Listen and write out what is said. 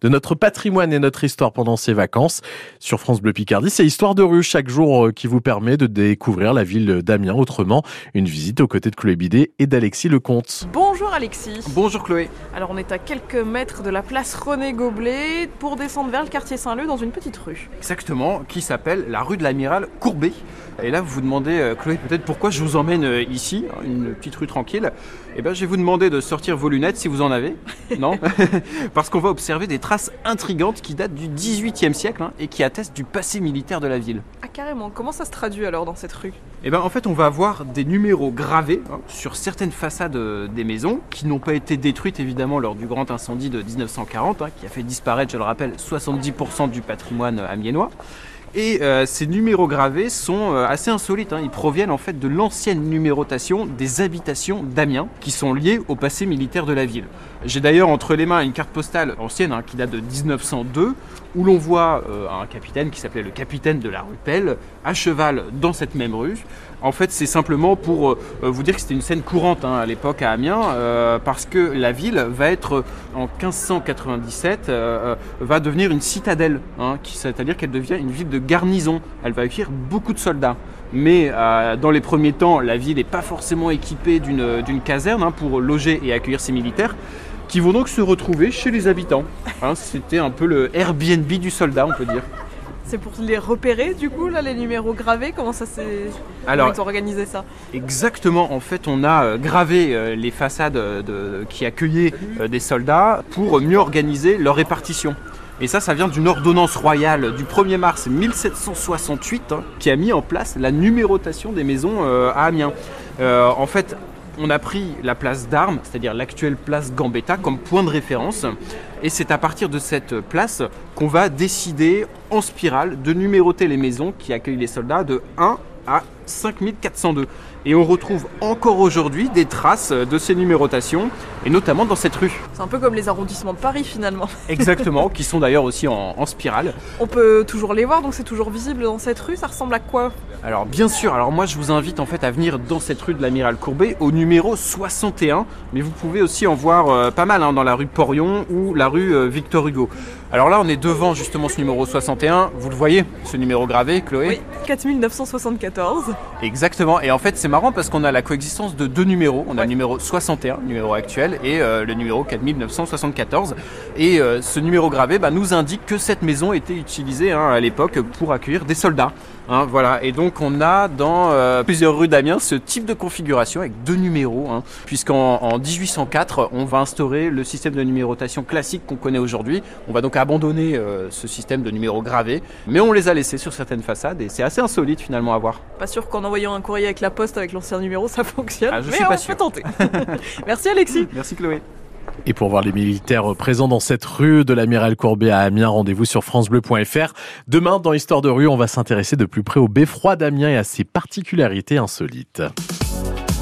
de notre patrimoine et notre histoire pendant ces vacances. Sur France Bleu Picardie, c'est Histoire de rue chaque jour euh, qui vous permet de découvrir la ville d'Amiens autrement. Une visite aux côtés de Chloé Bidet et d'Alexis Lecomte. Bonjour Alexis. Bonjour Chloé. Alors on est à quelques mètres de la place René Goblet pour descendre vers le quartier Saint-Leu dans une petite rue. Exactement, qui s'appelle la rue de l'Amiral Courbet. Et là, vous vous demandez, euh, Chloé, peut-être pourquoi je vous emmène euh, ici, une petite rue tranquille. Eh bien, je vais vous demander de sortir vos lunettes si vous en avez. Non Parce qu'on va observer des traces intrigantes qui datent du 18e siècle hein, et qui attestent du passé militaire de la ville. Ah carrément, comment ça se traduit alors dans cette rue? Eh bien, en fait, on va avoir des numéros gravés hein, sur certaines façades euh, des maisons qui n'ont pas été détruites évidemment lors du grand incendie de 1940, hein, qui a fait disparaître, je le rappelle, 70% du patrimoine amiénois. Et euh, ces numéros gravés sont euh, assez insolites. hein. Ils proviennent en fait de l'ancienne numérotation des habitations d'Amiens qui sont liées au passé militaire de la ville. J'ai d'ailleurs entre les mains une carte postale ancienne hein, qui date de 1902 où l'on voit euh, un capitaine qui s'appelait le capitaine de la rue Pelle à cheval dans cette même rue. En fait, c'est simplement pour euh, vous dire que c'était une scène courante hein, à l'époque à Amiens, euh, parce que la ville va être en 1597 euh, euh, va devenir une citadelle, hein, c'est-à-dire qu'elle devient une ville de garnison. Elle va accueillir beaucoup de soldats. Mais euh, dans les premiers temps, la ville n'est pas forcément équipée d'une d'une caserne hein, pour loger et accueillir ses militaires, qui vont donc se retrouver chez les habitants. Hein, C'était un peu le Airbnb du soldat, on peut dire. C'est pour les repérer du coup là les numéros gravés Comment ça s'est Alors, Comment ils ont organisé ça Exactement, en fait on a euh, gravé euh, les façades euh, de- qui accueillaient des soldats pour mieux organiser leur répartition. Et ça, ça vient d'une ordonnance royale du 1er mars 1768 hein, qui a mis en place la numérotation des maisons euh, à Amiens. Euh, en fait, on a pris la place d'Armes, c'est-à-dire l'actuelle place Gambetta, comme point de référence. Et c'est à partir de cette place qu'on va décider en spirale de numéroter les maisons qui accueillent les soldats de 1 à 5402. Et on retrouve encore aujourd'hui des traces de ces numérotations, et notamment dans cette rue. C'est un peu comme les arrondissements de Paris finalement. Exactement, qui sont d'ailleurs aussi en, en spirale. On peut toujours les voir donc c'est toujours visible dans cette rue. Ça ressemble à quoi? Alors bien sûr, alors moi je vous invite en fait à venir dans cette rue de l'Amiral Courbet au numéro 61, mais vous pouvez aussi en voir euh, pas mal hein, dans la rue Porion ou la rue euh, Victor Hugo. Alors là on est devant justement ce numéro 61, vous le voyez, ce numéro gravé, Chloé Oui, 4974. Exactement, et en fait c'est marrant parce qu'on a la coexistence de deux numéros. On a le numéro 61, numéro actuel, et euh, le numéro 4974. Et euh, ce numéro gravé bah, nous indique que cette maison était utilisée hein, à l'époque pour accueillir des soldats. Hein, voilà, et donc on a dans euh, plusieurs rues d'Amiens ce type de configuration avec deux numéros, hein, puisqu'en en 1804 on va instaurer le système de numérotation classique qu'on connaît aujourd'hui. On va donc abandonner euh, ce système de numéros gravés, mais on les a laissés sur certaines façades et c'est assez insolite finalement à voir. Pas sûr qu'en envoyant un courrier avec la poste avec l'ancien numéro ça fonctionne. Ah, je mais suis on peut tenter. Merci Alexis. Merci Chloé. Et pour voir les militaires présents dans cette rue de l'Amiral Courbet à Amiens, rendez-vous sur francebleu.fr. Demain, dans Histoire de rue, on va s'intéresser de plus près au beffroi d'Amiens et à ses particularités insolites.